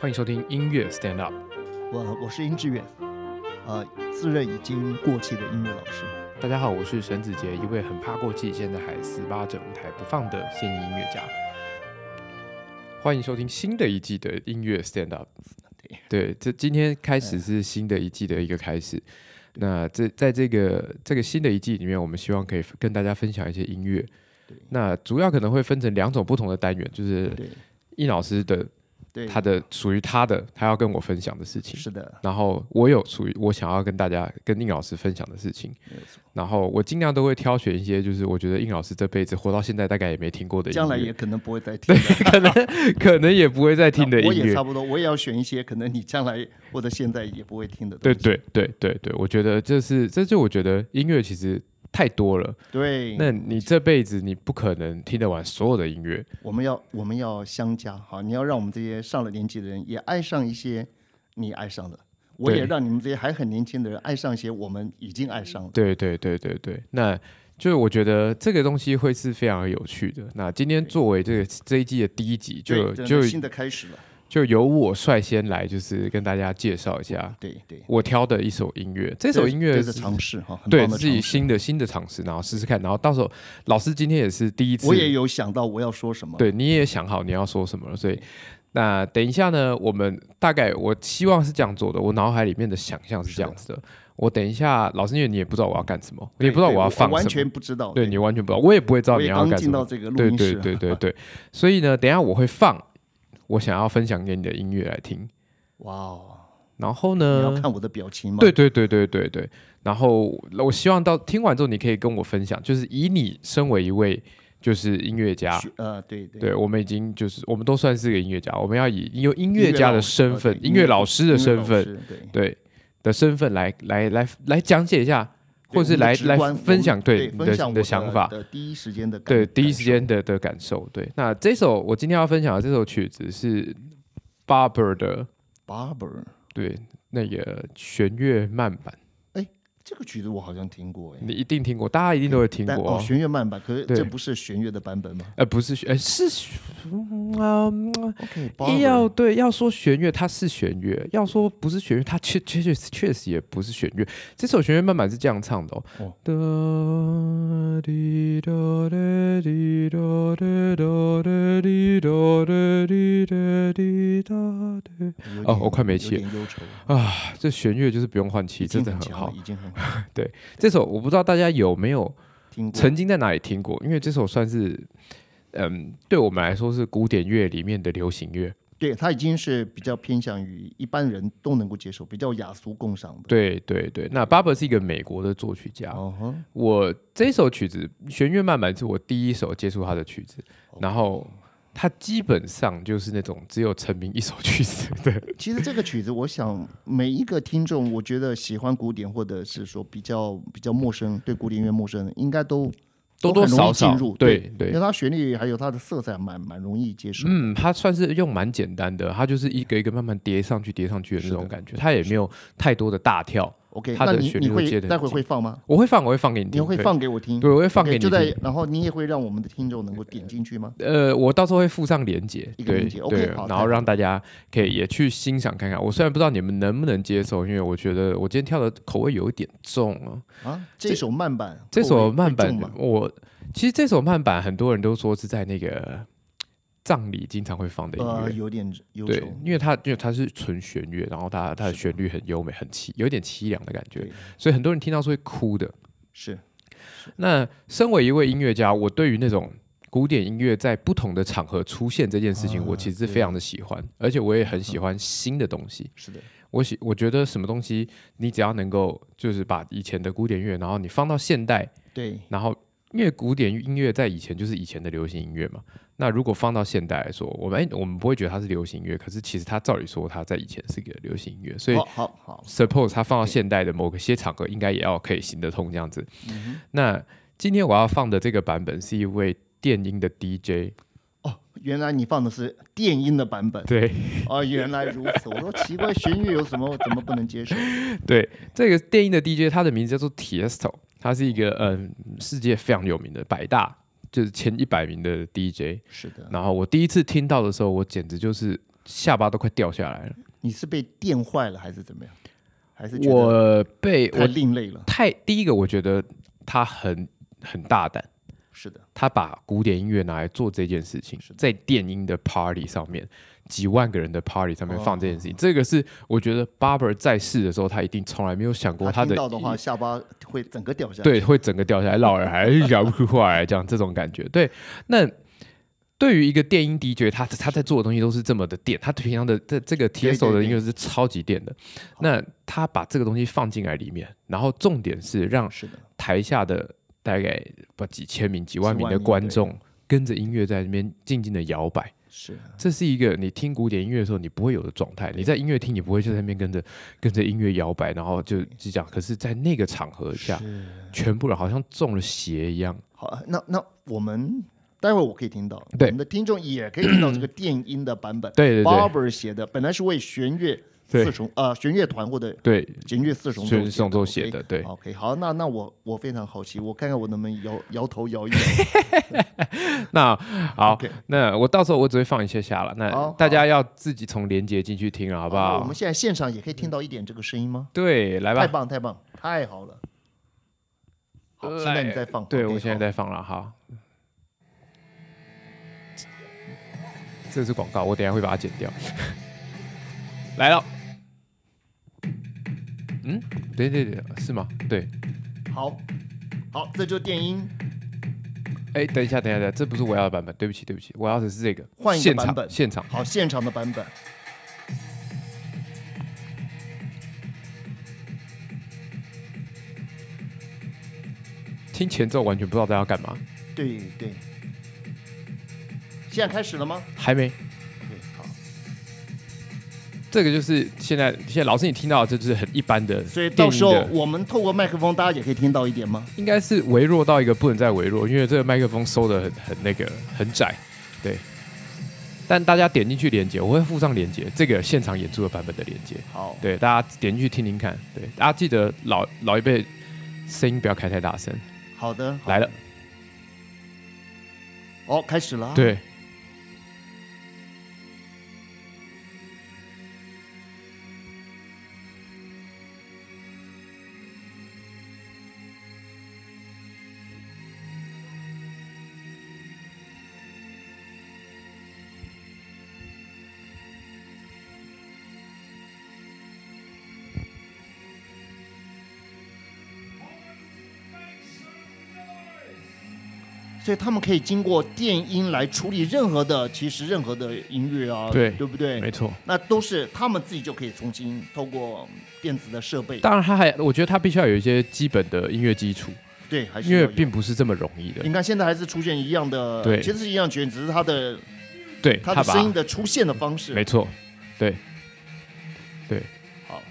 欢迎收听音乐 Stand Up。我我是殷志远，呃，自认已经过气的音乐老师。大家好，我是沈子杰，一位很怕过气，现在还死扒着舞台不放的现役音乐家。欢迎收听新的一季的音乐 Stand Up。对对，这今天开始是新的一季的一个开始。那这在这个这个新的一季里面，我们希望可以跟大家分享一些音乐。那主要可能会分成两种不同的单元，就是对易老师的对，他的属于他的，他要跟我分享的事情。是的，然后我有属于我想要跟大家跟应老师分享的事情。然后我尽量都会挑选一些，就是我觉得应老师这辈子活到现在大概也没听过的音乐，将来也可能不会再听 对。可能可能也不会再听的我音乐。我也差不多，我也要选一些可能你将来或者现在也不会听的。对对对对对，我觉得这是这就我觉得音乐其实太多了，对，那你这辈子你不可能听得完所有的音乐。我们要我们要相加哈，你要让我们这些上了年纪的人也爱上一些你爱上的，我也让你们这些还很年轻的人爱上一些我们已经爱上了。对对对对对，那就是我觉得这个东西会是非常有趣的。那今天作为这个这一季的第一集，就就新的开始了。就由我率先来，就是跟大家介绍一下对对，我挑的一首音乐。这首音乐这是尝试哈，对自己。新的新的尝试，然后试试看，然后到时候老师今天也是第一次，我也有想到我要说什么。对，你也想好你要说什么了，所以那等一下呢，我们大概我希望是这样做的，我脑海里面的想象是这样子的。我等一下，老师因为你也不知道我要干什么，你，也不知道我要放什么，完全不知道。对你完全不知道，我也不会知道你要干什么进到。这个录对对。对对对，所以呢，等一下我会放我想要分享给你的音乐来听，哇哦，然后呢？你要，看我的表情吗？对对对对对对，然后我希望到听完之后，你可以跟我分享，就是以你身为一位就是音乐家，呃，对对。对我们已经就是我们都算是个音乐家，我们要以有音乐家的身份、音乐老师的身份，师对。对的身份来来来来讲解一下，或是来来分享对你的你的想法，的第一时间的感对第一时间的的感受。对，那这首我今天要分享的这首曲子是 Barber 的，Barber 对那个弦乐慢版，这个曲子我好像听过哎，你一定听过，大家一定都会听过哦。弦乐慢版，可是对这不是弦乐的版本吗呃，不是弦，呃是弦，嗯，？OK，要对要说弦乐，它是弦乐；要说不是弦乐，它确确确实确实也不是弦乐。这首弦乐慢版是这样唱的哦。哒滴哒哒滴哒哒哒哒滴哒哒滴哒滴哒哒。有点哦我快没气了啊，这弦乐就是不用换气，真的很好，。已经很好。这首我不知道大家有没有听曾经在哪里听过，因为这首算是嗯，对我们来说是古典乐里面的流行乐。对，它已经是比较偏向于一般人都能够接受，比较雅俗共赏的。对对对，那 Barber 是一个美国的作曲家。我这首曲子弦乐慢板是我第一首接触他的曲子，然后他基本上就是那种只有成名一首曲子的。其实这个曲子，我想每一个听众，我觉得喜欢古典或者是说比较比较陌生，对古典音乐陌生，应该都多多都很容易少少进入。对对因为它旋律还有它的色彩蛮蛮容易接受。嗯，它算是用蛮简单的，它就是一个一个慢慢叠上去、叠上去的那种感觉，它也没有太多的大跳。OK，它的旋律会接会待会会放吗？我会放，我会放给你听，你会放给我听？对，我会放给你听。，就在然后你也会让我们的听众能够点进去吗？呃，我到时候会附上连接，对一个连结，OK，对，然后让大家可以也去欣赏看看。我虽然不知道你们能不能接受，因为我觉得我今天跳的口味有一点重啊。啊，这首慢板，这首慢板我其实这首慢板很多人都说是在那个葬礼经常会放的音呃，乐。有点忧对。，因为它因为它是纯弦乐，然后它它的旋律很优美，很凄，有点凄凉的感觉，所以很多人听到是会哭的。是那身为一位音乐家，我对于那种古典音乐在不同的场合出现这件事情，啊我其实是非常的喜欢，而且我也很喜欢新的东西。是的，我喜我觉得什么东西，你只要能够就是把以前的古典乐，然后你放到现代，对然后因为古典音乐在以前就是以前的流行音乐嘛。那如果放到现代来说，我们哎我们不会觉得它是流行音乐，可是其实它照理说它在以前是个流行音乐，所以好好好，suppose 它放到现代的某个些场合，应该也要可以行得通这样子。嗯那今天我要放的这个版本是一位电音的 DJ，哦，原来你放的是电音的版本。对哦，原来如此。我说奇怪，弦乐有什么怎么不能接受？对，这个电音的 DJ，他的名字叫做 Tiesto，他是一个嗯世界非常有名的百大，就是前一百名的 DJ。是的，然后我第一次听到的时候，我简直就是下巴都快掉下来了。你是被电坏了还是怎么样？还是我被太我另类了？太第一个，我觉得他很很大胆，是的，他把古典音乐拿来做这件事情在电音的 party 上面，几万个人的 party 上面哦放这件事情，这个是我觉得 Barber 在世的时候，他一定从来没有想过他的听到的话，下巴会整个掉下来。对，会整个掉下来，老人还讲不出话来，这样这种感觉。对，那对于一个电音 DJ，他他在做的东西都是这么的电，他平常的这这个对 TSO 的音乐是超级电的。那他把这个东西放进来里面，然后重点是让，台下的大概不几千名、几万名的观众跟着音乐在那边静静的摇摆。是这是一个你听古典音乐的时候你不会有的状态。你在音乐厅你不会就在那边跟着跟着音乐摇摆，然后就就这样。可是，在那个场合下，全部人好像中了邪一样。好，那那我们待会儿我可以听到，对我们的听众也可以听到这个电音的版本。对对对 Barber 写的，本来是为弦乐对四重呃弦乐团或者对，弦乐四重奏弦四重奏写的对 OK，好，那那我我非常好奇，我看看我能不能摇摇头摇一摇。那好那我到时候我只会放一些下了。那大家要自己从连接进去听了，好不好？那我们现在现场也可以听到一点这个声音吗？对，来吧太。棒太棒，太好了。好，现在你在放。对我现在好在放了，哈。这是广告，我等下会把它剪掉。来了。嗯，对对对，是吗？对。好，好，这就是电音。哎，等一下，等一下，等一下，这不是我要的版本，对不起，对不起，我要的是这个。换一个现场版本现场。好，现场的版本。听前奏完全不知道在要干嘛，对对。现在开始了吗还没。这个就是现在现在老师你听到的，这就是很一般的所以到时候我们透过麦克风，大家也可以听到一点吗？应该是微弱到一个不能再微弱，因为这个麦克风收的很很那个很窄，对。但大家点进去连接，我会附上连接，这个现场演出的版本的连接，好，对，大家点进去听听看，对，大家记得老老一辈声音不要开太大声，好的，好。来了，哦，开始了啊。对，所以他们可以经过电音来处理任何的，其实任何的音乐啊，对对不对？没错。那都是他们自己就可以重新透过电子的设备，当然，他还我觉得他必须要有一些基本的音乐基础，对，还是因为并不是这么容易的。你。看现在还是出现一样的，对。其实是一样的弦，只是他的对他把它的声音的出现的方式，没错，对，对，好，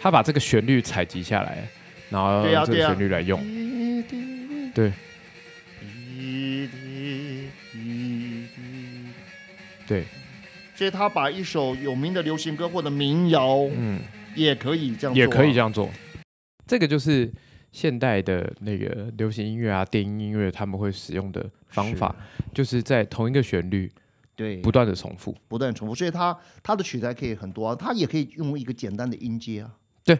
他把这个旋律采集下来，然后这个旋律来用，对对，所以他把一首有名的流行歌或者民谣嗯，也可以这样做啊，也可以这样做。这个就是现代的那个流行音乐啊、电音音乐他们会使用的方法，就是在同一个旋律对，不断的重复。不断重复，所以它它的曲材可以很多啊，它也可以用一个简单的音阶啊。对。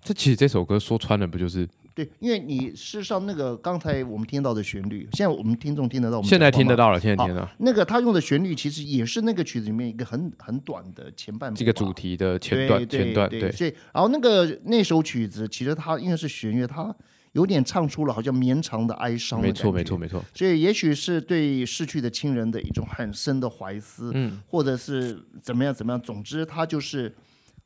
这其实这首歌说穿了不就是对，因为你事实上那个刚才我们听到的旋律，现在我们听众听得到，我们现在。听得到了，现在听得到那个他用的旋律其实也是那个曲子里面一个很很短的前半部吧这个主题的前段前段对所以然后那个那首曲子其实它因为是弦乐，它有点唱出了好像绵长的哀伤的没错没错。没错，所以也许是对逝去的亲人的一种很深的怀思，嗯，或者是怎么样怎么样，总之它就是，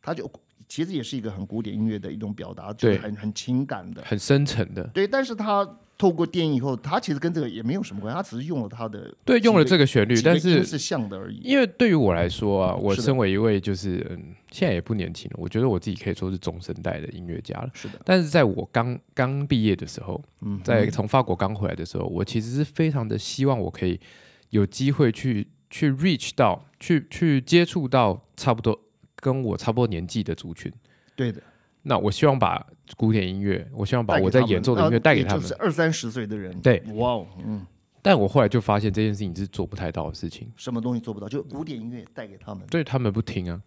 他就其实也是一个很古典音乐的一种表达，就是很很情感的，很深沉的。对。但是他透过电影以后，他其实跟这个也没有什么关系，他只是用了他的对，用了这个个旋律，但是是像的而已。因为对于我来说啊，我身为一位就是嗯，现在也不年轻了，我觉得我自己可以说是中生代的音乐家了。是的，但是在我刚刚毕业的时候，嗯，在从法国刚回来的时候，我其实是非常的希望我可以有机会去去 reach 到，去去接触到差不多跟我差不多年纪的族群。对的，那我希望把古典音乐，我希望把我在演奏的音乐呃带给他们也就是。二三十岁的人，对，哇哦，嗯，但我后来就发现这件事情是做不太到的事情，什么东西做不到？就古典音乐带给他们。对他们不听啊。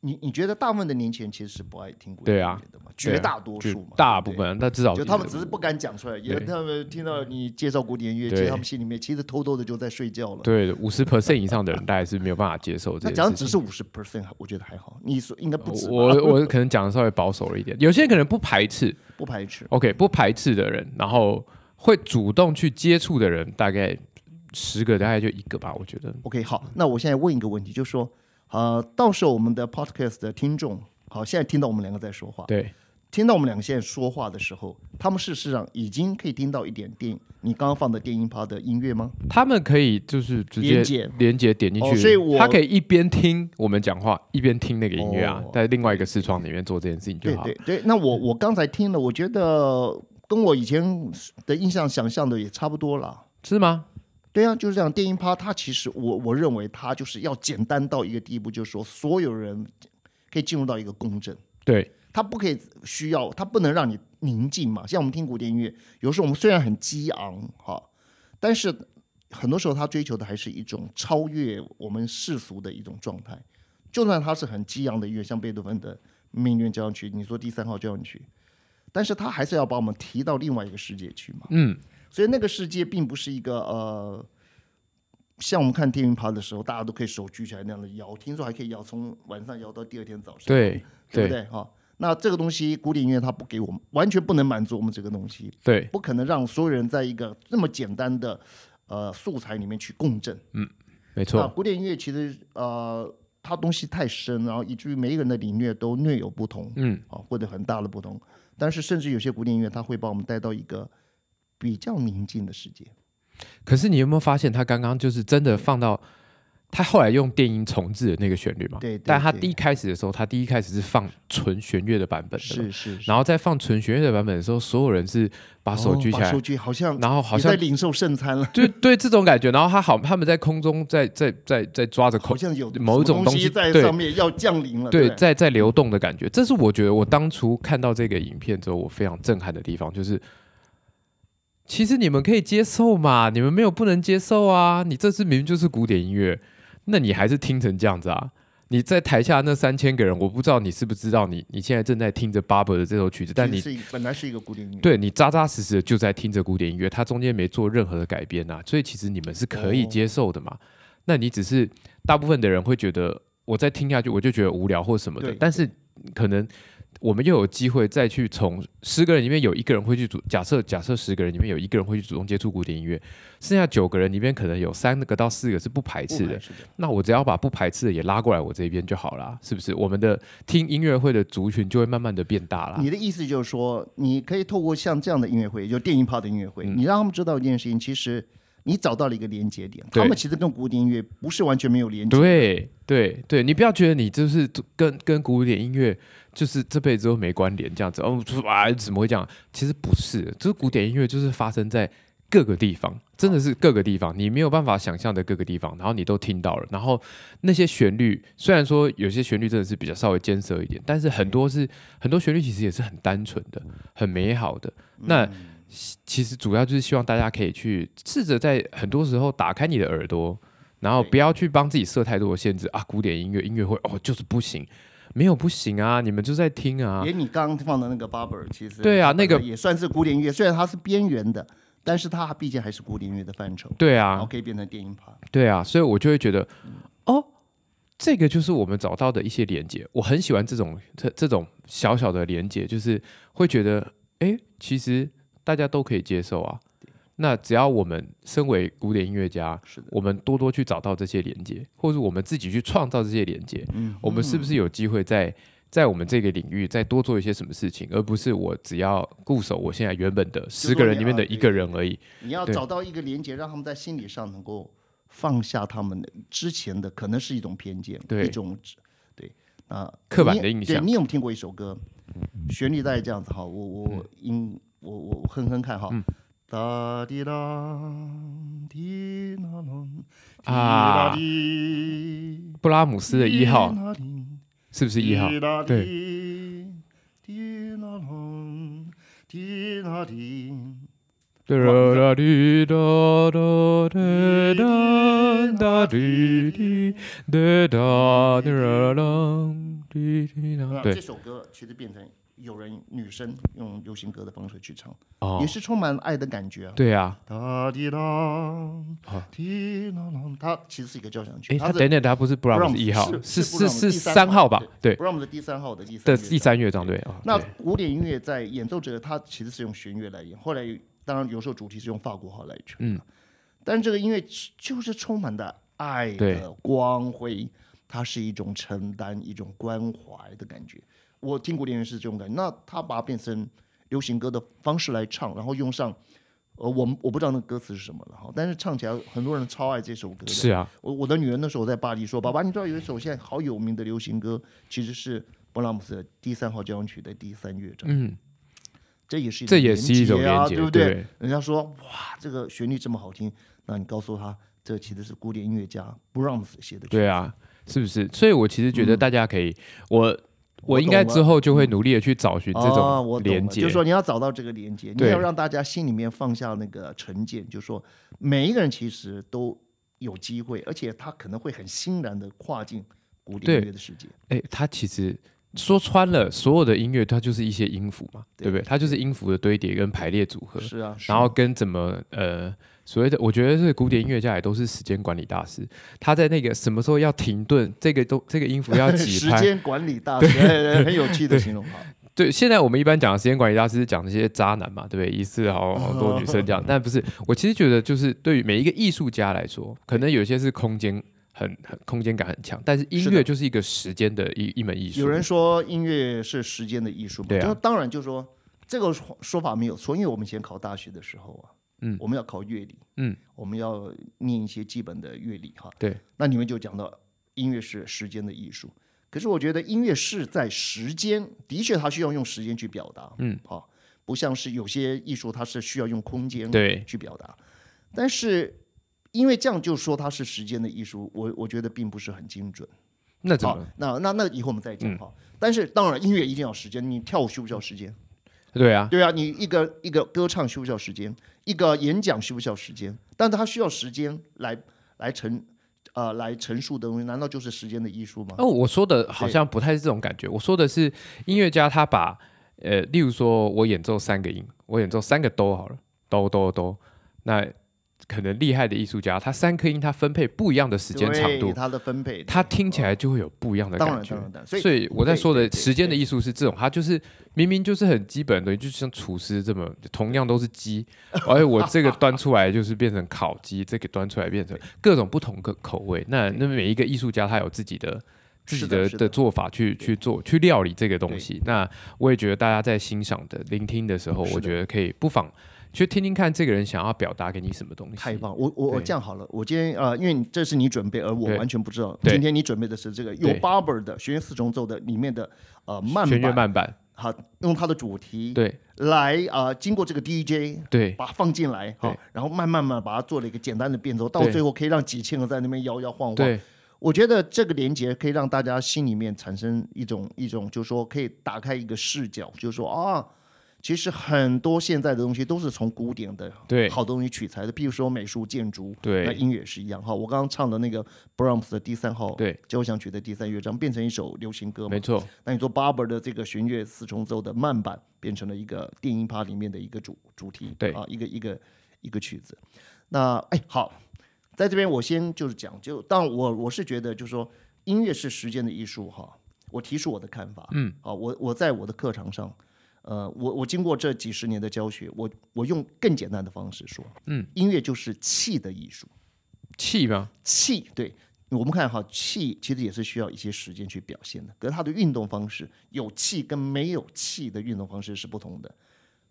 你你觉得大部分的年轻人其实是不爱听古典音对啊乐的嘛？绝大多数嘛。大部分，但至少就他们只是不敢讲出来，也对他们听到你介绍古典音乐，其对实他们心里面其实偷偷的就在睡觉了。对五十 percent 以上的人，大概是没有办法接受这那讲。只是五十 percent，我觉得还好。你说应该不止，我我可能讲的稍微保守了一点，有些人可能不排斥不排斥。，OK，不排斥的人，然后会主动去接触的人，大概十个大概就一个吧，我觉得。OK，好，那我现在问一个问题，就是说，呃，到时候我们的 podcast 的听众，好，现在听到我们两个在说话，对，听到我们两个现在说话的时候，他们事实上已经可以听到一点电你刚刚放的电音趴的音乐吗？他们可以就是直接连接连接点进去，哦所以我他可以一边听我们讲话，一边听那个音乐啊哦，在另外一个视窗里面做这件事情就好。对对对，那我我刚才听了，我觉得跟我以前的印象想象的也差不多了。是吗？对啊，就是这样。电音趴它其实我我认为它就是要简单到一个地步，就是说所有人可以进入到一个共振。对，它不可以需要，它不能让你宁静嘛。像我们听古典音乐，有时候我们虽然很激昂哈，但是很多时候他追求的还是一种超越我们世俗的一种状态。就算它是很激昂的音乐，像贝多芬的《命运交响曲》，你说第三号交响曲，但是它还是要把我们提到另外一个世界去嘛。嗯，所以那个世界并不是一个呃，像我们看电音趴的时候，大家都可以手举起来那样的摇，听说还可以摇，从晚上摇到第二天早上。对对不对？哈、那这个东西古典音乐它不给我们，完全不能满足我们这个东西，对，不可能让所有人在一个这么简单的呃素材里面去共振。嗯没错，古典音乐其实呃，它东西太深，然后以至于每一个人的领略都略有不同，嗯，啊，或者很大的不同。但是甚至有些古典音乐，它会把我们带到一个比较宁静的世界。可是你有没有发现，他刚刚就是真的放到他后来用电音重置的那个旋律嘛？对对对但他第一开始的时候，他第一开始是放纯弦乐的版本的，是是是。然后在放纯弦乐的版本的时候，所有人是把手举起来，手举，好像然后好像在领受圣餐了，对对这种感觉，然后他好，他们在空中在在在在抓着口好像有某一种东东西在上面要降临了。对，不在在流动的感觉，这是我觉得我当初看到这个影片之后，我非常震撼的地方，就是其实你们可以接受嘛，你们没有不能接受啊，你这次明明就是古典音乐，那你还是听成这样子啊？你在台下那三千个人，我不知道你是不是知道你，你现在正在听着 Barber 的这首曲子，但你是本来是一个古典音乐，对你扎扎实实的就在听着古典音乐，它中间没做任何的改编呐、所以其实你们是可以接受的嘛。那你只是大部分的人会觉得我再听下去我就觉得无聊或什么的，但是可能我们又有机会再去从十个人里面有一个人会去主，假设假设十个人里面有一个人会去主动接触古典音乐，剩下九个人里面可能有三个到四个是不排斥的。斥的。那我只要把不排斥的也拉过来我这边就好啦，是不是？我们的听音乐会的族群就会慢慢的变大啦。你的意思就是说，你可以透过像这样的音乐会，就电音趴的音乐会，嗯你让他们知道一件事情，其实你找到了一个连接点，他们其实跟古典音乐不是完全没有连接。对对对，你不要觉得你就是跟跟古典音乐就是这辈子都没关联这样子哦，就是啊怎么会这样？其实不是，就是古典音乐就是发生在各个地方，真的是各个地方，你没有办法想象的各个地方，然后你都听到了，然后那些旋律虽然说有些旋律真的是比较稍微艰涩一点，但是很多是很多旋律其实也是很单纯的、很美好的。那其实主要就是希望大家可以去试着在很多时候打开你的耳朵，然后不要去帮自己设太多的限制啊。古典音乐音乐会哦就是不行，没有不行啊，你们就在听啊。连你刚刚放的那个 Barber，其实对啊那个也算是古典音乐，虽然它是边缘的，但是它毕竟还是古典音乐的范畴，对啊然后啊，可以变成电音趴。对啊，所以我就会觉得，哦，这个就是我们找到的一些连接。我很喜欢这种这这种小小的连接，就是会觉得，哎，其实大家都可以接受啊。那只要我们身为古典音乐家，是的，我们多多去找到这些连接，或者我们自己去创造这些连接，嗯，我们是不是有机会在在我们这个领域再多做一些什么事情，而不是我只要固守我现在原本的十个人里面的一个人而已。你要找到一个连接，让他们在心理上能够放下他们的之前的可能是一种偏见，对。一种对。啊刻板的印象。对你有没有听过一首歌？旋律大概这样子哈，我我音我我哼哼看哈。嗯。哒滴啦滴啦啷滴布拉姆斯的一号。是不是一号？对滴滴啦啷滴啦滴。哒哒滴哒哒哒哒哒滴滴哒哒哒哒滴。滴哒。那这对，首歌其实变成有人女生用流行歌的方式去唱，哦也，是充满爱的感觉啊。对啊。哒滴哒，滴啦啦，它其实是一个交响曲，诶，等等，它不是 Brahms Brahms，一号，是是是三三号吧？对布拉姆的第三号的第三第三乐章，对啊。那古典音乐在演奏者，他其实是用弦乐来演，后来当然有时候主题是用法国号来吹，嗯，但是这个音乐就是充满的爱的光辉，它是一种承担、一种关怀的感觉。我听古典乐是这种感觉，那他把它变成流行歌的方式来唱，然后用上。呃，我们我不知道那歌词是什么了哈，但是唱起来很多人超爱这首歌的。是啊，我我的女儿那时候在巴黎说：“爸爸，你知道有一首现在好有名的流行歌，其实是勃拉姆斯的第三号交响曲的第三乐章。嗯，这也是一这也是一种连接对不对？对人家说哇，这个旋律这么好听，那你告诉他，这其实是古典音乐家布朗斯写的曲。对啊，是不是？所以我其实觉得大家可以，嗯我我应该之后就会努力的去找寻这种连接就是。说你要找到这个连接，你要让大家心里面放下那个成见，就是说每一个人其实都有机会，而且他可能会很欣然的跨进古典乐的世界。哎，他其实说穿了，所有的音乐它就是一些音符嘛，对对不对？它就是音符的堆叠跟排列组合，是啊，然后跟怎么呃所谓的，我觉得是古典音乐家也都是时间管理大师。他在那个什么时候要停顿，这个都这个音符要 几拍。时间管理大师，很有趣的形容哈。对，现在我们一般讲的时间管理大师讲那些渣男嘛，对不对？一次好好多女生这样，但不是。我其实觉得，就是对于每一个艺术家来说，可能有些是空间很很空间感很强，但是音乐就是一个时间的一一门艺术。有人说音乐是时间的艺术嘛？对啊当然就说这个说说法没有错，因为我们以前考大学的时候啊，嗯我们要考乐理，嗯，我们要念一些基本的乐理哈。对，那你们就讲到音乐是时间的艺术，可是我觉得音乐是在时间，的确它需要用时间去表达，嗯，好、不像是有些艺术它是需要用空间对去表达，但是因为这样就说它是时间的艺术，我我觉得并不是很精准。那怎么？，那那那以后我们再讲嗯哈。但是当然，音乐一定要时间，你跳舞需不需要时间？对啊，对啊，你一个一个歌唱需不需要时间？一个演讲需不需要时间？但它需要时间来来陈呃来陈述的东西，难道就是时间的艺术吗？哦，我说的好像不太是这种感觉。我说的是音乐家他把呃，例如说我演奏三个音，我演奏三个哆好了，哆哆哆，那可能厉害的艺术家，他三颗音他分配不一样的时间长度，他的分配，他听起来就会有不一样的感觉。所以所以我在说的时间的艺术是这种，它就是明明就是很基本的，就像厨师这么，同样都是鸡，而 且我这个端出来就是变成烤鸡，这个端出来变成各种不同的口味。那那每一个艺术家他有自己的自己的的做法去去做去料理这个东西。那我也觉得大家在欣赏的聆听的时候，我觉得可以不妨去听听看这个人想要表达给你什么东西。太棒！我我我对。这样好了，我今天呃，因为你这是你准备，而我完全不知道。今天你准备的是这个有对。Barber 的弦乐四重奏的里面的呃慢弦乐板，慢板，好，用它的主题对。来啊、呃经过这个 DJ 对。把它放进来，好，然后慢慢慢把它做了一个简单的变奏，到最后可以让几千个在那边摇摇晃晃。对。我觉得这个连接可以让大家心里面产生一种一种，就是说可以打开一个视角，就是说啊，其实很多现在的东西都是从古典的对。好东西取材的，譬如说美术、建筑，对。那音乐也是一样。哈。我刚刚唱的那个 Brahms 的第三号对，交响曲的第三乐章变成一首流行歌嘛。没，错，那你说 Barber 的这个弦乐四重奏的慢板变成了一个电音趴里面的一个主主题，对。啊，一个一个一个曲子。那哎好，在这边我先就是讲，就当然我我是觉得就是说音乐是时间的艺术哈，我提出我的看法，嗯，啊，我我在我的课堂上。呃，我我经过这几十年的教学，我我用更简单的方式说，嗯，音乐就是气的艺术。气吗？气，对我们看哈，气其实也是需要一些时间去表现的。可是它的运动方式，有气跟没有气的运动方式是不同的。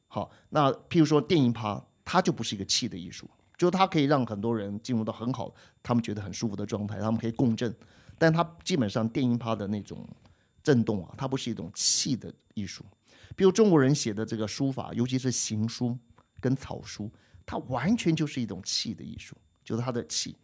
好，那譬如说电音趴，它就不是一个气的艺术，就是它可以让很多人进入到很好，他们觉得很舒服的状态，他们可以共振。但它基本上电音趴的那种震动啊，它不是一种气的艺术。比如中国人写的这个书法，尤其是行书跟草书，它完全就是一种气的艺术，就是它的气。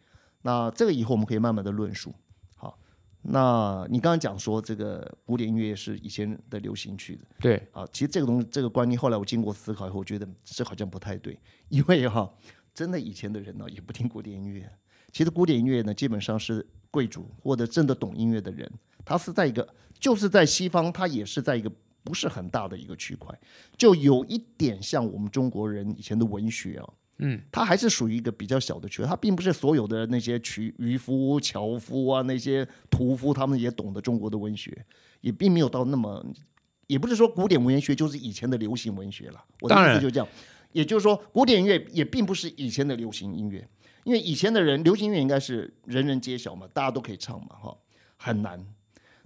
那这个以后我们可以慢慢的论述。好，那你刚刚讲说这个古典音乐是以前的流行曲子，对啊，其实这个东西这个观念后来我经过思考以后，我觉得这好像不太对，因为哈，真的以前的人呢也不听古典音乐，其实古典音乐呢基本上是贵族或者真的懂音乐的人，他是在一个就是在西方，他也是在一个不是很大的一个区块，就有一点像我们中国人以前的文学啊。嗯，它还是属于一个比较小的区，它并不是所有的那些渔渔夫、樵夫啊，那些屠夫，他们也懂得中国的文学，也并没有到那么，也不是说古典文学就是以前的流行文学了。我的意思就这样，也就是说，古典音乐也并不是以前的流行音乐，因为以前的人流行音乐应该是人人皆晓嘛，大家都可以唱嘛，哈，很难。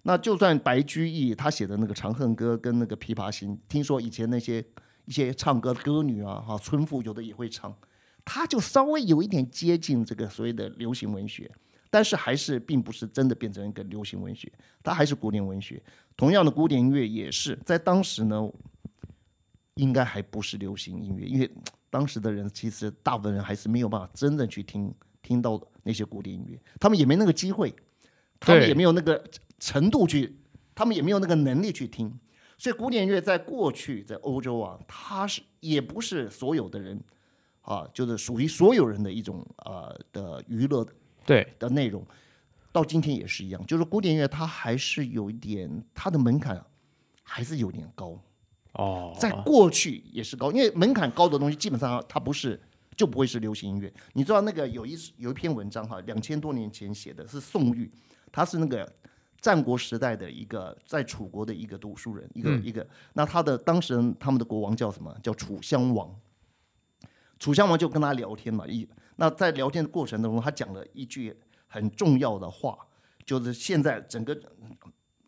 那就算白居易他写的那个《长恨歌》跟那个《琵琶行》，听说以前那些。一些唱歌的歌女啊，哈，村妇有的也会唱，他就稍微有一点接近这个所谓的流行文学，但是还是并不是真的变成一个流行文学，它还是古典文学。同样的，古典音乐也是在当时呢，应该还不是流行音乐，因为当时的人其实大部分人还是没有办法真正去听听到那些古典音乐，他们也没那个机会，他们也没有那个程度去，他们也没有那个能力去听。所以古典乐在过去在欧洲啊，它是也不是所有的人啊，就是属于所有人的一种呃的娱乐的对的内容，到今天也是一样，就是古典乐它还是有一点它的门槛还是有点高哦，在过去也是高，因为门槛高的东西基本上它不是就不会是流行音乐。你知道那个有一有一篇文章哈，两千多年前写的是宋玉，他是那个。战国时代的一个在楚国的一个读书人，一个一个，那他的当时他们的国王叫什么？叫楚襄王。楚襄王就跟他聊天嘛，一那在聊天的过程当中，他讲了一句很重要的话，就是现在整个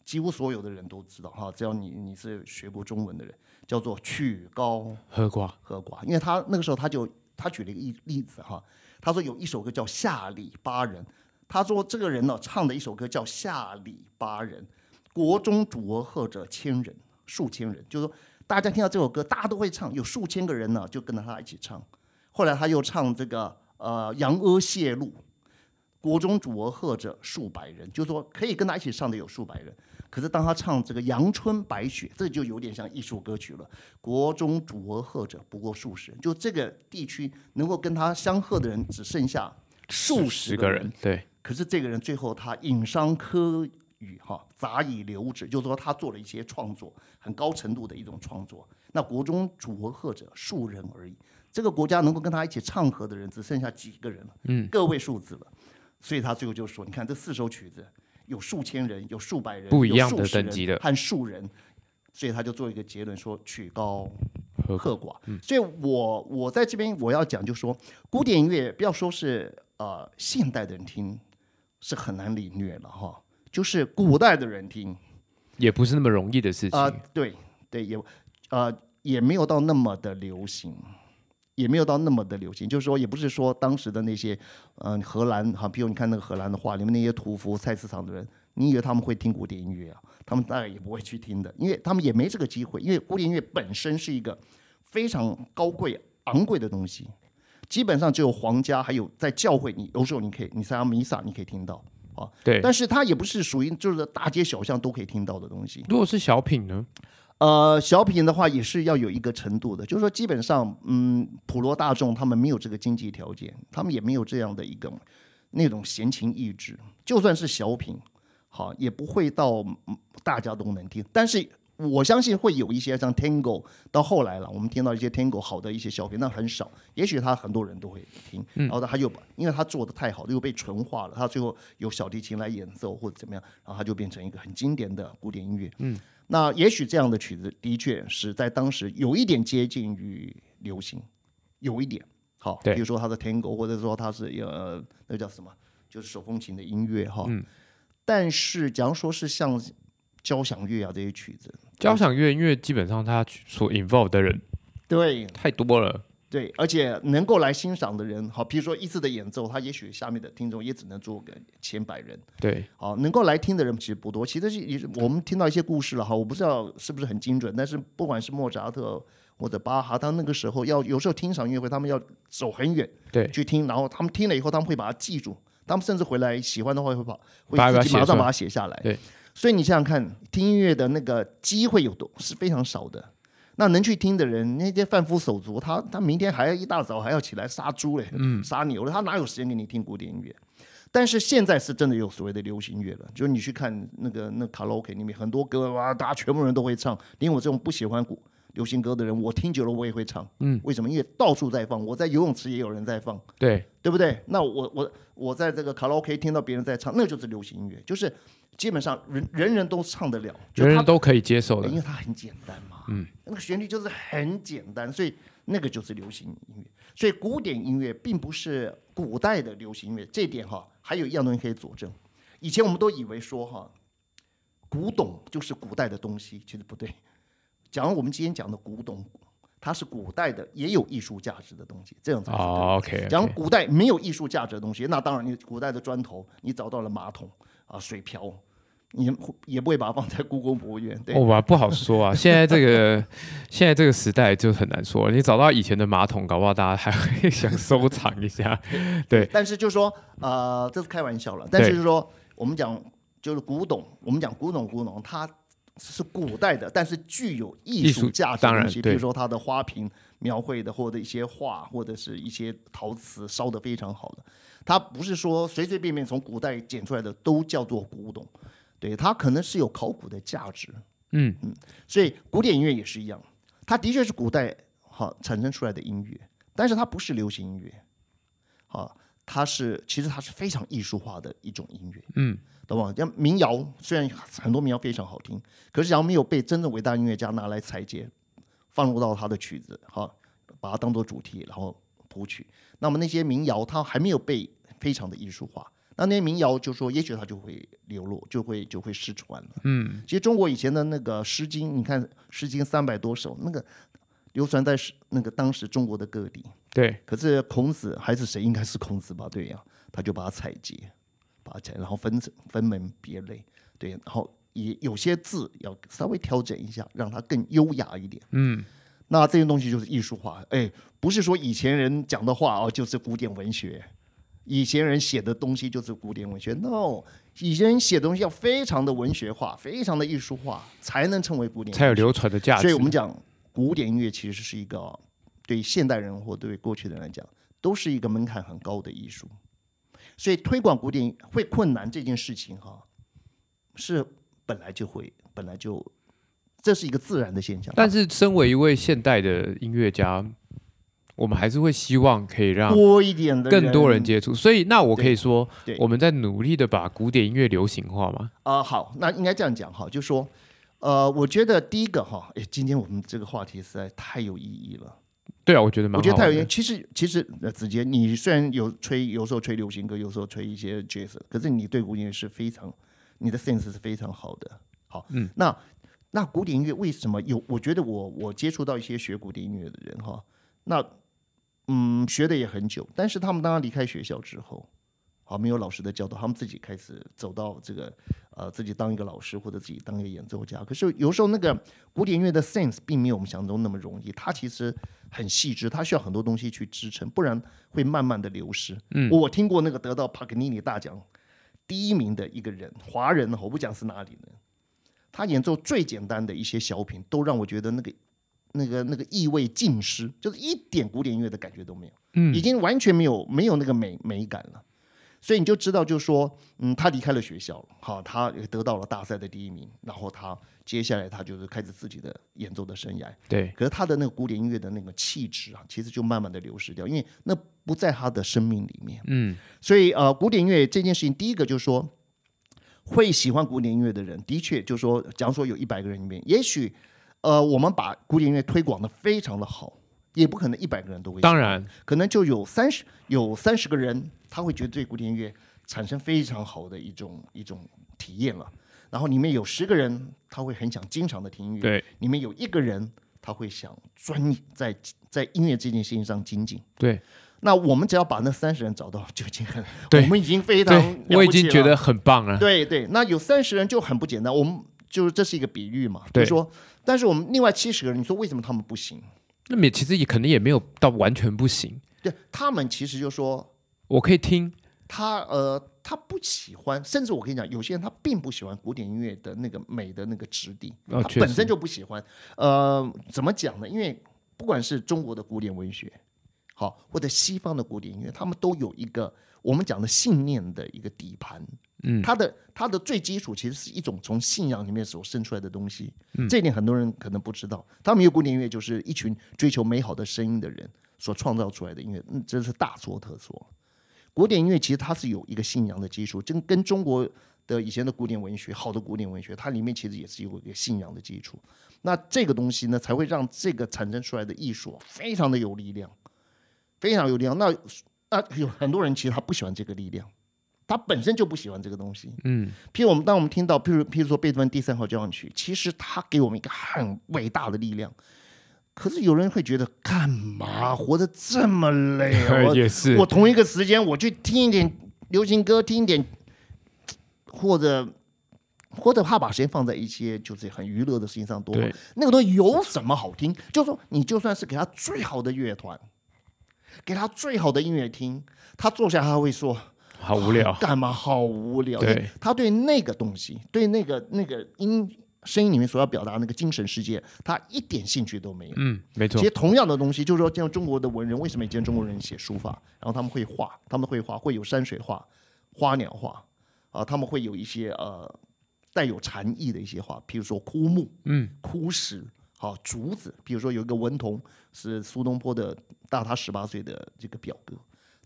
几乎所有的人都知道哈，只要你你是学过中文的人，叫做曲高和寡和寡。因为他那个时候他就他举了一个例例子哈，他说有一首歌叫下里巴人。他说：“这个人呢，唱的一首歌叫《下里巴人》，国中主而贺者千人，数千人。就是说，大家听到这首歌，大家都会唱，有数千个人呢，就跟着他一起唱。后来他又唱这个呃《扬阿谢路》，国中主而贺者数百人，就是说可以跟他一起唱的有数百人。可是当他唱这个《阳春白雪》，这就有点像艺术歌曲了。国中主而贺者不过数十人，就这个地区能够跟他相贺的人只剩下数十个人。对。”可是这个人最后他引商科语哈，杂以留之，就是说他做了一些创作，很高程度的一种创作。那国中主和贺者数人而已，这个国家能够跟他一起唱和的人只剩下几个人了，嗯，个位数字了。所以他最后就说：“你看这四首曲子，有数千人，有数百人，不一样的等级的和数人。”所以他就做一个结论说：“曲高和寡。”所以我我在这边我要讲，就说古典音乐不要说是呃现代的人听。是很难领略了哈，就是古代的人听，也不是那么容易的事情啊。对对，也呃也没有到那么的流行，也没有到那么的流行。就是说，也不是说当时的那些嗯荷兰哈，比如你看那个荷兰的画里面那些屠夫、菜市场的人，你以为他们会听古典音乐啊？他们大概也不会去听的，因为他们也没这个机会。因为古典音乐本身是一个非常高贵、昂贵的东西。基本上只有皇家，还有在教会，你有时候你可以，你参加弥撒，你可以听到啊。对，但是它也不是属于就是大街小巷都可以听到的东西。如果是小品呢？呃，小品的话也是要有一个程度的，就是说基本上，嗯，普罗大众他们没有这个经济条件，他们也没有这样的一个那种闲情逸致，就算是小品，好也不会到大家都能听，但是。我相信会有一些像 Tango，到后来了，我们听到一些 Tango 好的一些小品，那很少。也许他很多人都会听，然后他又因为他做的太好，又被纯化了。他最后有小提琴来演奏或者怎么样，然后他就变成一个很经典的古典音乐。嗯，那也许这样的曲子的确是在当时有一点接近于流行，有一点好。比如说他的 Tango，或者说他是呃那叫什么，就是手风琴的音乐哈。嗯。但是假如说是像。交响乐啊，这些曲子，交响乐因为基本上它所 involve 的人对太多了，对，而且能够来欣赏的人，好，比如说一次的演奏，他也许下面的听众也只能坐个千百人，对，好，能够来听的人其实不多。其实是我们听到一些故事了哈，我不知道是不是很精准，但是不管是莫扎特或者巴哈，他那个时候要有时候听场音乐会，他们要走很远，对，去听，然后他们听了以后，他们会把它记住。他们甚至回来喜欢的话会把会自己马上把它写下来。对，所以你想想看，听音乐的那个机会有多是非常少的。那能去听的人，那些贩夫手足，他他明天还要一大早还要起来杀猪嘞，嗯，杀牛了，他哪有时间给你听古典音乐？但是现在是真的有所谓的流行乐了，就是你去看那个那卡拉 OK 里面很多歌哇，大家全部人都会唱，连我这种不喜欢古流行歌的人，我听久了我也会唱。嗯，为什么？因为到处在放，我在游泳池也有人在放，对，对不对？那我我我在这个卡拉 OK 听到别人在唱，那就是流行音乐，就是基本上人人人都唱得了，人人都可以接受的因。为它很简单嘛，嗯，那个旋律就是很简单，所以那个就是流行音乐。所以古典音乐并不是古代的流行音乐，这一点哈，还有一样东西可以佐证。以前我们都以为说哈，古董就是古代的东西，其实不对。假如我们今天讲的古董，它是古代的，也有艺术价值的东西，这样才是对的。哦，OK，讲古代没有艺术价值的东西，那当然你古代的砖头，你找到了马桶啊、水瓢，你也不会把它放在故宫博物院，对。哦吧，不好说啊。现在这个 现在这个时代就很难说。你找到以前的马桶，搞不好大家还会 想收藏一下。对，但是就是说，呃，这是开玩笑了。但是就是说，我们讲就是古董，我们讲古董，古董它是古代的，但是具有艺艺术术价值的东西，比如说它的花瓶描绘的，或者一些画，或者是一些陶瓷烧的非常好的。它不是说随随便便从古代捡出来的都叫做古董，对，它可能是有考古的价值。嗯所以古典音乐也是一样，它的确是古代好产生出来的音乐，但是它不是流行音乐，好，它是其实它是非常艺术化的一种音乐，嗯，懂吗？像民谣，虽然很多民谣非常好听，可是只要没有被真正伟大音乐家拿来裁剪，放入到他的曲子，好，把它当做主题，然后谱曲，那么那些民谣它还没有被非常的艺术化。那那些民谣就说，也许它就会流落，就会就会失传了。嗯，其实中国以前的那个《诗经》，你看《诗经》三百多首，那个流传在是那个当时中国的各地。对，可是孔子还是谁？应该是孔子吧？对呀、他就把它采集，把它采，然后分成分门别类，对，然后也有些字要稍微调整一下，让它更优雅一点。嗯，那这些东西就是艺术化，哎，不是说以前人讲的话哦，就是古典文学，以前人写的东西就是古典文学。No，以前人写的东西要非常的文学化，非常的艺术化，才能称为古典。才有流传的价值。所以我们讲古典音乐其实是一个对现代人或对过去的人来讲，都是一个门槛很高的艺术。所以推广古典会困难这件事情哈，是本来就会，本来就这是一个自然的现象。但是身为一位现代的音乐家，我们还是会希望可以让多一点的更多人接触。所以，那我可以说对，我们在努力的把古典音乐流行化吗？啊、好，那应该这样讲哈，就说，呃，我觉得第一个哈，哎，今天我们这个话题实在太有意义了。对啊，我觉得蛮好我觉得太有意义。其实，其实呃，子杰，你虽然有吹，有时候吹流行歌，有时候吹一些 jazz，可是你对古典音乐是非常，你的 sense 是非常好的。好，嗯，那那古典音乐为什么有？我觉得我我接触到一些学古典音乐的人哈，那嗯，学的也很久，但是他们当他离开学校之后，好没有老师的教导，他们自己开始走到这个呃自己当一个老师或者自己当一个演奏家。可是有时候那个古典音乐的 sense 并没有我们想象中那么容易，它其实很细致，它需要很多东西去支撑，不然会慢慢的流失。嗯，我听过那个得到帕格尼尼大奖第一名的一个人，华人，我不讲是哪里人，他演奏最简单的一些小品，都让我觉得那个那个那个意味尽失，就是一点古典音乐的感觉都没有，嗯已经完全没有没有那个美美感了。所以你就知道，就是说，嗯，他离开了学校，好，他也得到了大赛的第一名，然后他接下来他就是开始自己的演奏的生涯。对，可是他的那个古典音乐的那个气质啊，其实就慢慢的流失掉，因为那不在他的生命里面。嗯，所以呃，古典音乐这件事情，第一个就是说，会喜欢古典音乐的人，的确就是说，假如说有一百个人里面，也许呃，我们把古典音乐推广的非常的好，也不可能一百个人都会当然，可能就有三十有三十个人，他会觉得对古典音乐产生非常好的一种一种体验了。然后里面有十个人，他会很想经常的听音乐；对里面有一个人，他会想专在在音乐这件事情上精进。对那我们只要把那三十人找到，就已经很，我们已经非常我已经觉得很棒了。对对。那有三十人就很不简单，我们就是这是一个比喻嘛，就是说，但是我们另外七十个人，你说为什么他们不行？那么也其实也可能也没有到完全不行，对他们其实就说，我可以听，他呃，他不喜欢，甚至我跟你讲，有些人他并不喜欢古典音乐的那个美的那个质地，哦他本身就不喜欢。呃，怎么讲呢？因为不管是中国的古典文学，好，或者西方的古典音乐，他们都有一个我们讲的信念的一个底盘。嗯它的它的最基础其实是一种从信仰里面所生出来的东西，嗯这一点很多人可能不知道。他们有古典音乐就是一群追求美好的声音的人所创造出来的音乐，嗯，真是大错特错。古典音乐其实它是有一个信仰的基础，跟跟中国的以前的古典文学，好的古典文学，它里面其实也是有一个信仰的基础。那这个东西呢，才会让这个产生出来的艺术非常的有力量，非常有力量。那那有很多人其实他不喜欢这个力量，他本身就不喜欢这个东西。嗯，譬如我们当我们听到，譬如譬如说贝多芬第三号交响曲，其实他给我们一个很伟大的力量。可是有人会觉得，干嘛活得这么累啊？我也是我同一个时间我去听一点流行歌，听一点，或者或者怕把时间放在一些就是很娱乐的事情上多？那个东西有什么好听？就是说，你就算是给他最好的乐团，给他最好的音乐厅，他坐下他会说。好无聊。干嘛好无聊？对他对那个东西，对那个那个音声音里面所要表达的那个精神世界，他一点兴趣都没有。嗯，没错其实。同样的东西，就是说，像中国的文人，为什么以前中国人写书法，然后他们会画，他们会画，会有山水画、花鸟画啊，他们会有一些呃带有禅意的一些画，譬如说枯木、嗯，枯石、好竹子，比如说有一个文童是苏东坡的大他十八岁的这个表哥，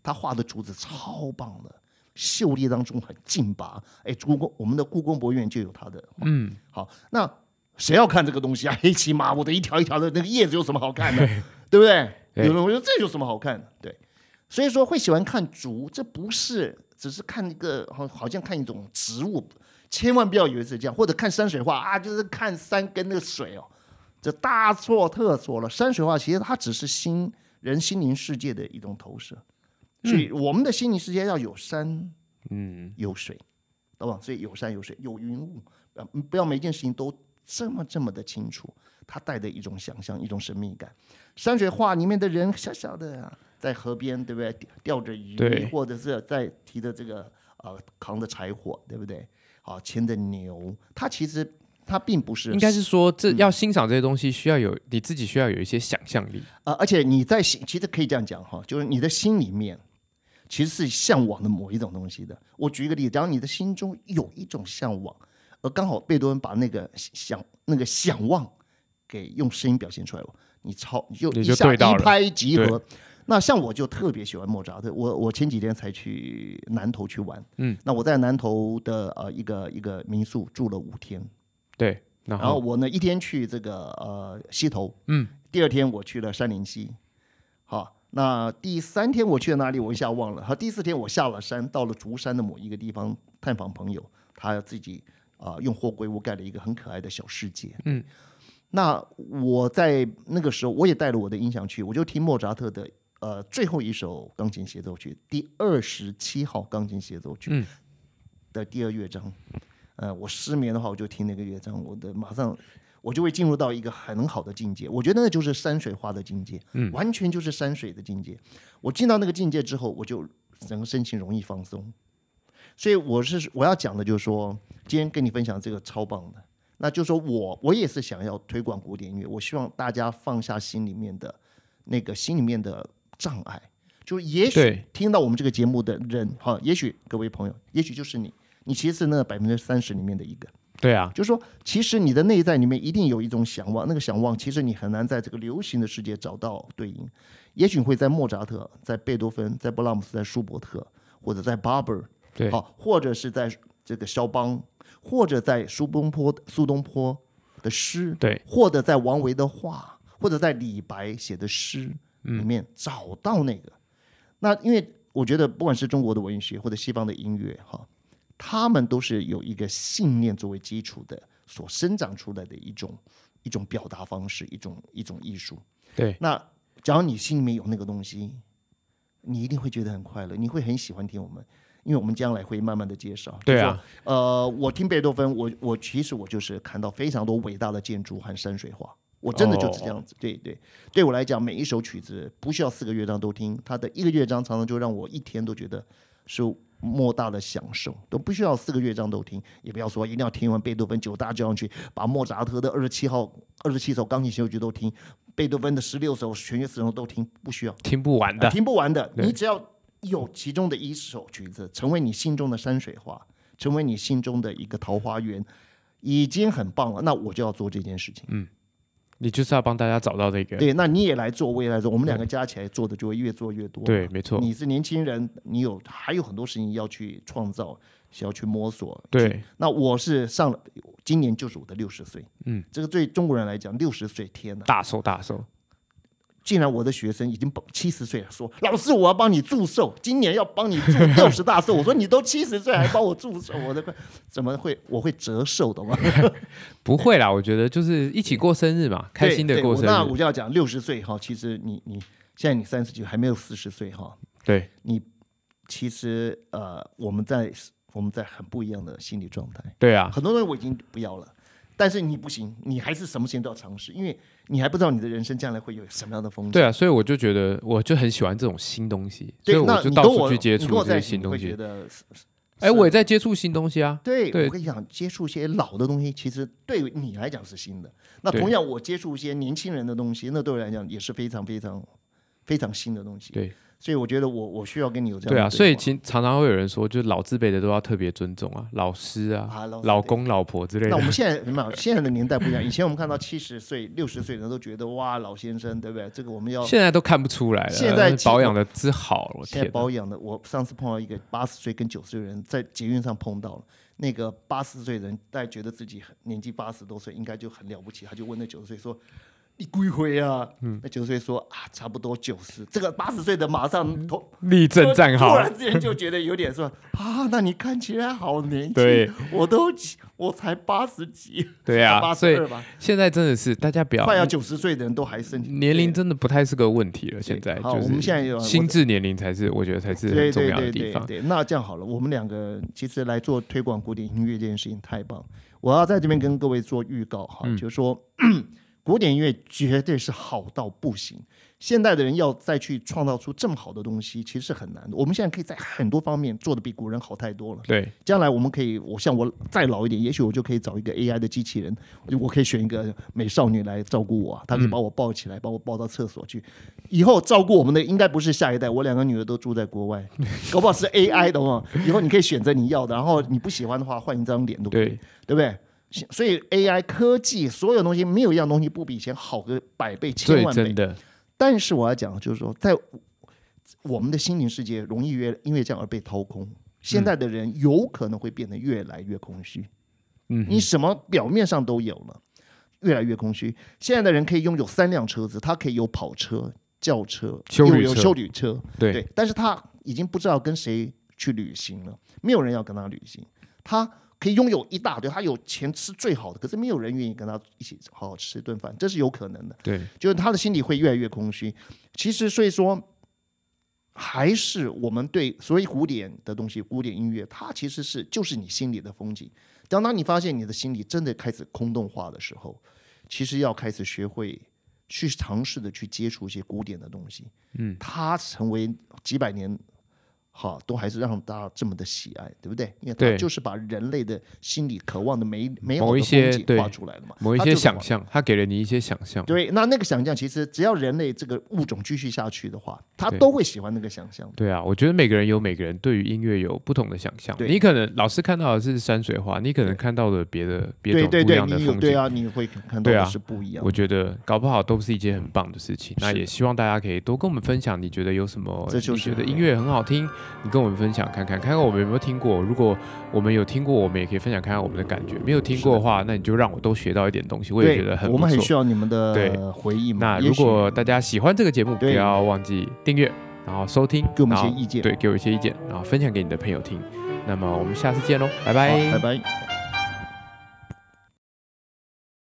他画的竹子超棒的，秀丽当中很劲拔。哎，故宫我们的故宫博物院就有它的。嗯，好，那谁要看这个东西啊？黑漆麻乌的一条一条的那个叶子有什么好看的？对不对？对有人会说这有什么好看的？对，所以说会喜欢看竹，这不是只是看一个好好像看一种植物，千万不要以为是这样，或者看山水画啊，就是看山跟那个水哦，这大错特错了。山水画其实它只是心人心灵世界的一种投射，所以我们的心灵世界要有山，嗯，有水，懂吧？所以有山有水有云雾，呃，不要每件事情都这么这么的清楚，它带着一种想象，一种神秘感。山水画里面的人小小的、啊、在河边，对不对？钓着鱼对，或者是在提着这个呃扛着柴火，对不对？好，牵着牛，它其实它并不是应该是说，这嗯要欣赏这些东西，需要有你自己需要有一些想象力。呃，而且你在心，其实可以这样讲哈，就是你的心里面其实是向往的某一种东西的。我举一个例子，假如你的心中有一种向往，而刚好贝多芬把那个想那个想望给用声音表现出来了，你超你就你一下一拍即合。那像我就特别喜欢莫扎特，我我前几天才去南头去玩，嗯，那我在南头的呃一个一个民宿住了五天，对，然后？然后我呢一天去这个呃溪头，嗯，第二天我去了山林溪，好，那第三天我去了哪里？我一下忘了。好，第四天我下了山，到了竹山的某一个地方探访朋友，他自己啊、用货柜屋盖了一个很可爱的小世界。嗯，那我在那个时候我也带了我的音响去，我就听莫扎特的呃最后一首钢琴协奏曲第二十七号钢琴协奏曲嗯的第二乐章。呃，我失眠的话，我就听那个乐章，我的马上我就会进入到一个很好的境界。我觉得那就是山水画的境界，嗯完全就是山水的境界。我进到那个境界之后，我就整个身心容易放松。所以我是我要讲的就是说，今天跟你分享这个超棒的，那就是说我我也是想要推广古典音乐，我希望大家放下心里面的那个心里面的障碍，就也许听到我们这个节目的人，哈，也许各位朋友，也许就是你，你其实是那百分之三十里面的一个。对啊，就是说，其实你的内在里面一定有一种想望，那个想望其实你很难在这个流行的世界找到对应。也许会在莫扎特、在贝多芬、在布拉姆斯、在舒伯特，或者在巴伯尔，对，好，或者是在这个肖邦，或者在苏东坡苏东坡的诗，对，或者在王维的画，或者在李白写的诗嗯里面找到那个。那因为我觉得，不管是中国的文学或者西方的音乐，哈，他们都是有一个信念作为基础的，所生长出来的一种一种表达方式，一种一种艺术。对，那只要你心里面有那个东西，你一定会觉得很快乐，你会很喜欢听我们，因为我们将来会慢慢的介绍。对啊呃，我听贝多芬，我我其实我就是看到非常多伟大的建筑和山水画。我真的就是这样子，对对，对我来讲，每一首曲子不需要四个乐章都听，它的一个乐章常常就让我一天都觉得是莫大的享受，都不需要四个乐章都听，也不要说一定要听完贝多芬九大交响曲，把莫扎特的二十七号、二十七首钢琴协奏曲都听，贝多芬的十六首弦乐四重奏都听，不需要，听不完的，听不完的。你只要有其中的一首曲子成为你心中的山水画，成为你心中的一个桃花源，已经很棒了。那我就要做这件事情。你就是要帮大家找到这个，对，那你也来做，我也来做，我们两个加起来做的就会越做越多。对，没错，你是年轻人，你有还有很多事情要去创造，需要去摸索。对，那我是上了，今年就是我的六十岁。嗯，这个对中国人来讲，六十岁，天哪！大寿大寿，竟然我的学生已经七十岁了，说老师我要帮你祝寿，今年要帮你祝六十大寿。我说你都七十岁还帮我祝寿，我的个怎么会我会折寿的吗？不会啦，我觉得就是一起过生日嘛，开心的对过生日，我那我就要讲六十岁哈，其实你你现在你三十几还没有四十岁哈，对，你其实呃我们在我们在很不一样的心理状态。对啊，很多东西我已经不要了，但是你不行，你还是什么事情都要尝试，因为你还不知道你的人生将来会有什么样的风景。对啊，所以我就觉得，我就很喜欢这种新东西，所以对，那我就到处去接触这些新东西。觉得是，哎，我也在接触新东西啊，对对我跟你讲，接触一些老的东西，其实对你来讲是新的。那同样，我接触一些年轻人的东西，那对我来讲也是非常非常非常新的东西。对，所以我觉得我我需要跟你有这样对啊，所以其实常常会有人说，就是老字辈的都要特别尊重啊，老师啊、啊，老老公、老婆之类的。那我们现在 没有，现在的年代不一样。以前我们看到七十岁、六十岁的人都觉得哇，老先生，对不对？这个我们要现在都看不出来了，现在保养的之好，我现在！保养的。我上次碰到一个八十岁跟九十岁的人，在捷运上碰到了。那个八十岁的人，大概觉得自己很年纪八十多岁，应该就很了不起，他就问那九十岁说：“你归回啊？”嗯那九十岁说：“啊，差不多九十。”这个八十岁的马上头立正站好突，然之间就觉得有点说：“啊，那你看起来好年轻，对我都我才八十几，对啊，八十二吧，现在真的是大家不要快要九十岁的人都还身体年龄真的不太是个问题了，现在好我就是们现在有心智年龄才是我觉得才是对很重要的地方。那这样好了，我们两个其实来做推广古典音乐这件事情太棒。我要在这边跟各位做预告哈，嗯就是说古典音乐绝对是好到不行。现代的人要再去创造出这么好的东西，其实是很难的。我们现在可以在很多方面做的比古人好太多了。对将来我们可以，我像我再老一点，也许我就可以找一个 AI 的机器人，我我可以选一个美少女来照顾我啊，她可以把我抱起来，把我抱到厕所去。以后照顾我们的应该不是下一代，我两个女儿都住在国外，搞不好是 AI 的话？以后你可以选择你要的，然后你不喜欢的话换一张脸都可以，对对不对？所以 AI 科技所有东西没有一样东西不比以前好个百倍千，万倍真。的但是我要讲，就是说，在我们的心灵世界，容易越因为这样而被掏空。现在的人有可能会变得越来越空虚，嗯你什么表面上都有了，越来越空虚。现在的人可以拥有三辆车子，他可以有跑车、轿车，又有修旅车休旅车，对对，但是他已经不知道跟谁去旅行了，没有人要跟他旅行。他可以拥有一大堆，他有钱吃最好的，可是没有人愿意跟他一起好好吃一顿饭，这是有可能的。对就是他的心里会越来越空虚。其实，所以说，还是我们对所谓古典的东西，古典音乐，它其实是就是你心里的风景。当当你发现你的心里真的开始空洞化的时候，其实要开始学会去尝试的去接触一些古典的东西。嗯，它成为几百年。好，都还是让大家这么的喜爱，对不对？因为它对就是把人类的心理渴望的美美好某一的风景些对画出来了嘛，某一些想象，他给了你一些想象。对，那那个想象，其实只要人类这个物种继续下去的话，他都会喜欢那个想象。对啊，我觉得每个人有每个人对于音乐有不同的想象。对你可能老师看到的是山水画，你可能看到的别的别种不一样的风景。对啊，你会看到的是不一样我。觉得搞不好都是一件很棒的事情。那也希望大家可以多跟我们分享，你觉得有什么？你觉得音乐很好听，你跟我们分享看看，看看我们有没有听过。如果我们有听过，我们也可以分享看看我们的感觉。没有听过的话，那你就让我都学到一点东西，我也觉得很我们很需。要你们对的回忆嘛。那如果大家喜欢这个节目，不要忘记订阅，然后收听，给我们一些意见对，给我一些意见，然后分享给你的朋友听。那么我们下次见喽，拜拜，拜拜。